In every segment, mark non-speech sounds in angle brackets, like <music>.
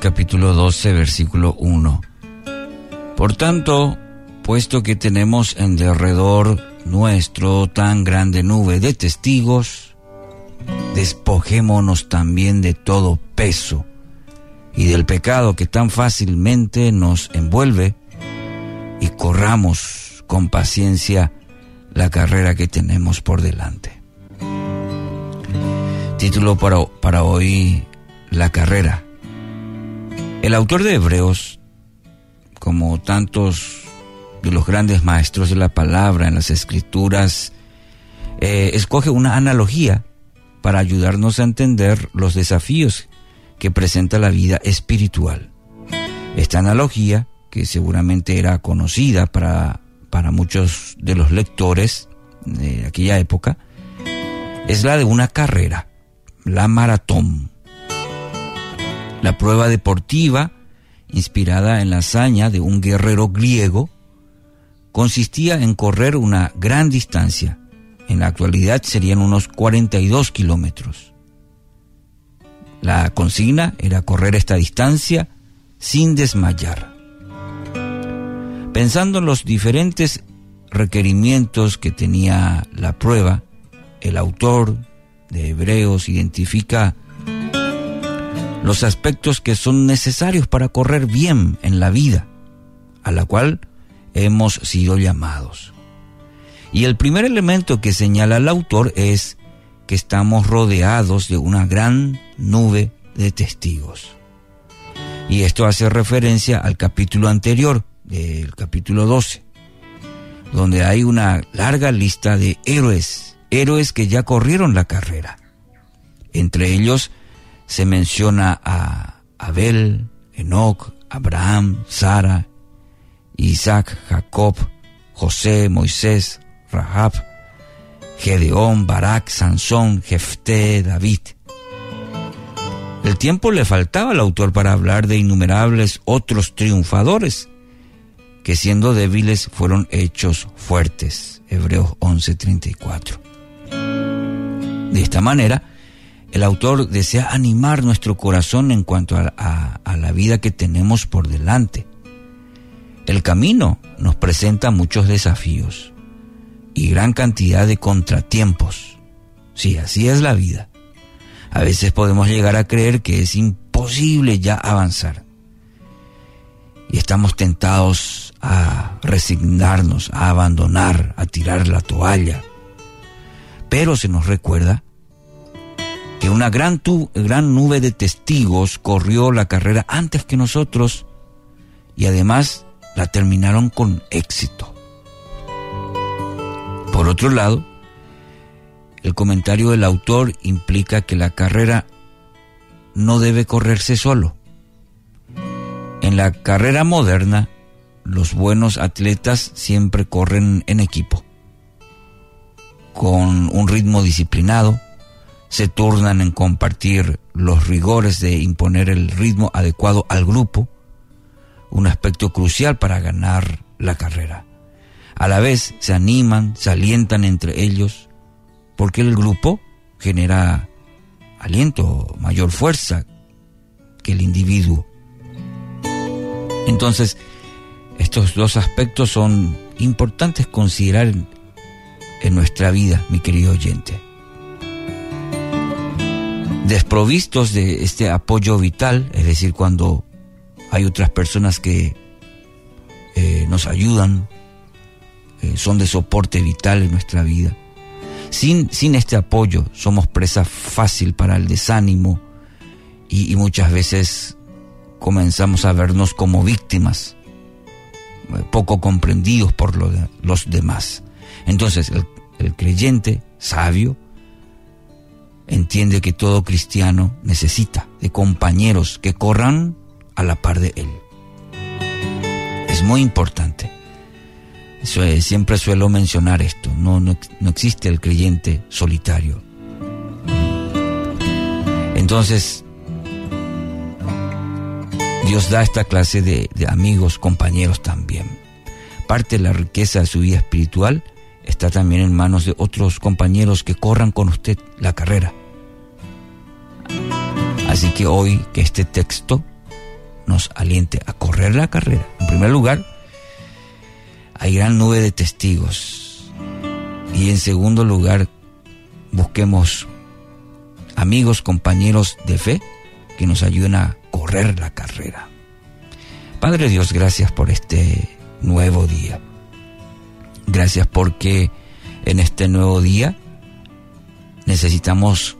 capítulo 12, versículo 1. Por tanto, puesto que tenemos en derredor nuestro tan grande nube de testigos, despojémonos también de todo peso y del pecado que tan fácilmente nos envuelve y corramos con paciencia la carrera que tenemos por delante. Título para, para hoy, La carrera. El autor de Hebreos, como tantos de los grandes maestros de la palabra en las escrituras, eh, escoge una analogía para ayudarnos a entender los desafíos que presenta la vida espiritual. Esta analogía, que seguramente era conocida para, para muchos de los lectores de aquella época, es la de una carrera la maratón. La prueba deportiva, inspirada en la hazaña de un guerrero griego, consistía en correr una gran distancia. En la actualidad serían unos 42 kilómetros. La consigna era correr esta distancia sin desmayar. Pensando en los diferentes requerimientos que tenía la prueba, el autor de Hebreos identifica los aspectos que son necesarios para correr bien en la vida, a la cual hemos sido llamados. Y el primer elemento que señala el autor es que estamos rodeados de una gran nube de testigos. Y esto hace referencia al capítulo anterior, del capítulo 12, donde hay una larga lista de héroes héroes que ya corrieron la carrera. Entre ellos se menciona a Abel, Enoch, Abraham, Sara, Isaac, Jacob, José, Moisés, Rahab, Gedeón, Barak, Sansón, Jefté, David. El tiempo le faltaba al autor para hablar de innumerables otros triunfadores que siendo débiles fueron hechos fuertes. Hebreos 11:34. De esta manera, el autor desea animar nuestro corazón en cuanto a, la vida que tenemos por delante. El camino nos presenta muchos desafíos y gran cantidad de contratiempos. Sí, así es la vida. A veces podemos llegar a creer que es imposible ya avanzar. Y estamos tentados a resignarnos, a abandonar, a tirar la toalla, pero se nos recuerda que una gran, gran nube de testigos corrió la carrera antes que nosotros y además la terminaron con éxito. Por otro lado, el comentario del autor implica que la carrera no debe correrse solo. En la carrera moderna, los buenos atletas siempre corren en equipo con un ritmo disciplinado, se turnan en compartir los rigores de imponer el ritmo adecuado al grupo, un aspecto crucial para ganar la carrera. A la vez se animan, se alientan entre ellos, porque el grupo genera aliento, mayor fuerza que el individuo. Entonces, estos dos aspectos son importantes considerar en nuestra vida, mi querido oyente. Desprovistos de este apoyo vital, es decir, cuando hay otras personas que eh, nos ayudan, eh, son de soporte vital en nuestra vida. Sin, sin este apoyo somos presa fácil para el desánimo y, muchas veces comenzamos a vernos como víctimas, eh, poco comprendidos por los demás. Entonces, el, creyente sabio entiende que todo cristiano necesita de compañeros que corran a la par de él. Es muy importante. siempre suelo mencionar esto. No, no, existe el creyente solitario. Entonces, Dios da esta clase de, de amigos, compañeros también. Parte de la riqueza de su vida espiritual está también en manos de otros compañeros que corran con usted la carrera. Así que hoy que este texto nos aliente a correr la carrera. En primer lugar, hay gran nube de testigos. Y en segundo lugar, busquemos amigos, compañeros de fe que nos ayuden a correr la carrera. Padre Dios, gracias por este nuevo día. Gracias porque en este nuevo día necesitamos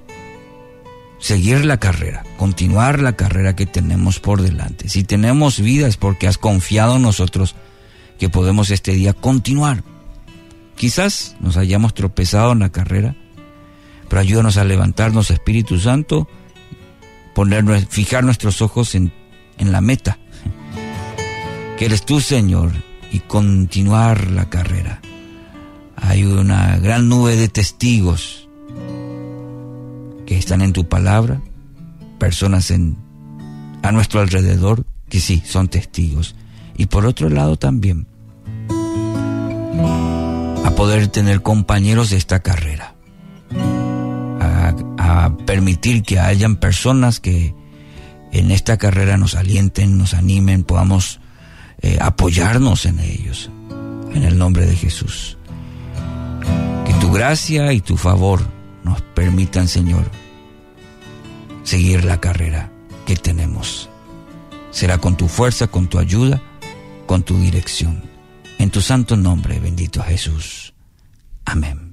seguir la carrera, continuar la carrera que tenemos por delante. Si tenemos vida es porque has confiado en nosotros que podemos este día continuar. Quizás nos hayamos tropezado en la carrera, pero ayúdanos a levantarnos, Espíritu Santo, poner, fijar nuestros ojos en, en la meta, <laughs> que eres tú, Señor, y continuar la carrera. Hay una gran nube de testigos que están en tu palabra, personas en, a nuestro alrededor que sí, son testigos. Y por otro lado también, a poder tener compañeros de esta carrera, a, permitir que hayan personas que en esta carrera nos alienten, nos animen, podamos eh, apoyarnos en ellos, en el nombre de Jesús. Que tu gracia y tu favor nos permitan, Señor, seguir la carrera que tenemos. Será con tu fuerza, con tu ayuda, con tu dirección. En tu santo nombre, bendito Jesús. Amén.